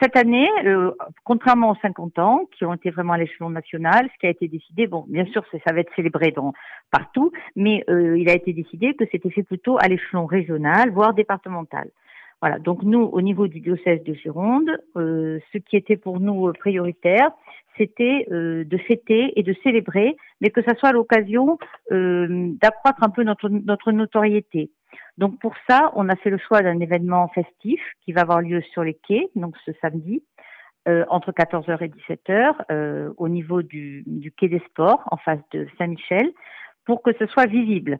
Cette année, euh, contrairement aux 50 ans, qui ont été vraiment à l'échelon national, ce qui a été décidé, bon, bien sûr, ça va être célébré dans, partout, mais euh, il a été décidé que c'était fait plutôt à l'échelon régional, voire départemental. Voilà, donc nous, au niveau du diocèse de Gironde, euh, ce qui était pour nous prioritaire, c'était de fêter et de célébrer, mais que ça soit l'occasion d'accroître un peu notre, notre notoriété. Donc pour ça, on a fait le choix d'un événement festif qui va avoir lieu sur les quais, donc ce samedi, euh, entre 14h et 17h, euh, au niveau du, quai des sports, en face de Saint-Michel, pour que ce soit visible.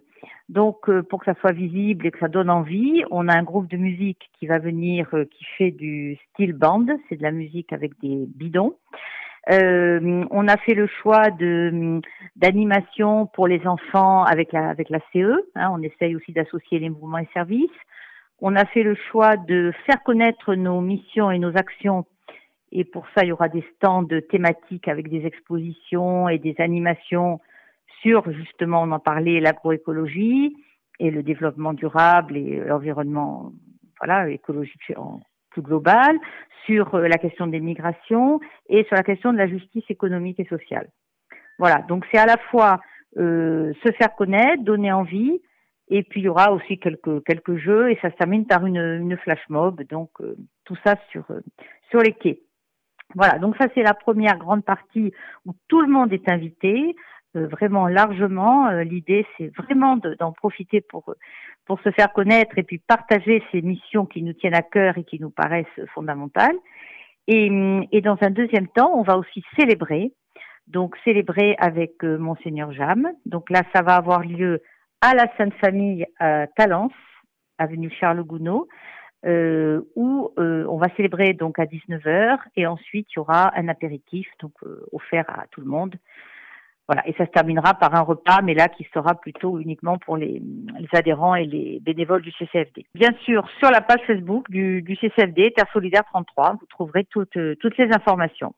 Donc euh, pour que ça soit visible et que ça donne envie, on a un groupe de musique qui va venir, euh, qui fait du steel band, c'est de la musique avec des bidons. Euh, on a fait le choix de d'animation pour les enfants avec la avec la CE. Hein, on essaye aussi d'associer les mouvements et services. On a fait le choix de faire connaître nos missions et nos actions. Et pour ça, il y aura des stands thématiques avec des expositions et des animations sur justement, on en parlait, l'agroécologie et le développement durable et l'environnement, voilà, écologique plus globale, sur euh, la question des migrations et sur la question de la justice économique et sociale. Voilà, donc c'est à la fois euh, se faire connaître, donner envie, et puis il y aura aussi quelques quelques jeux et ça se termine par une, une flash mob, donc euh, tout ça sur sur les quais. Voilà, donc ça c'est la première grande partie où tout le monde est invité. Euh, vraiment largement. Euh, l'idée, c'est vraiment d'en profiter pour pour se faire connaître et puis partager ces missions qui nous tiennent à cœur et qui nous paraissent fondamentales. Et, dans un deuxième temps, on va aussi célébrer. Donc célébrer avec euh, monseigneur Jam. Donc là, ça va avoir lieu à la Sainte Famille à Talence, avenue Charles Gounod. Où on va célébrer donc à 19h et ensuite il y aura un apéritif donc offert à tout le monde voilà, et ça se terminera par un repas, mais là qui sera plutôt uniquement pour les, adhérents et les bénévoles du CCFD. Bien sûr, sur la page Facebook du, du CCFD, Terre Solidaire 33, vous trouverez toutes, toutes les informations.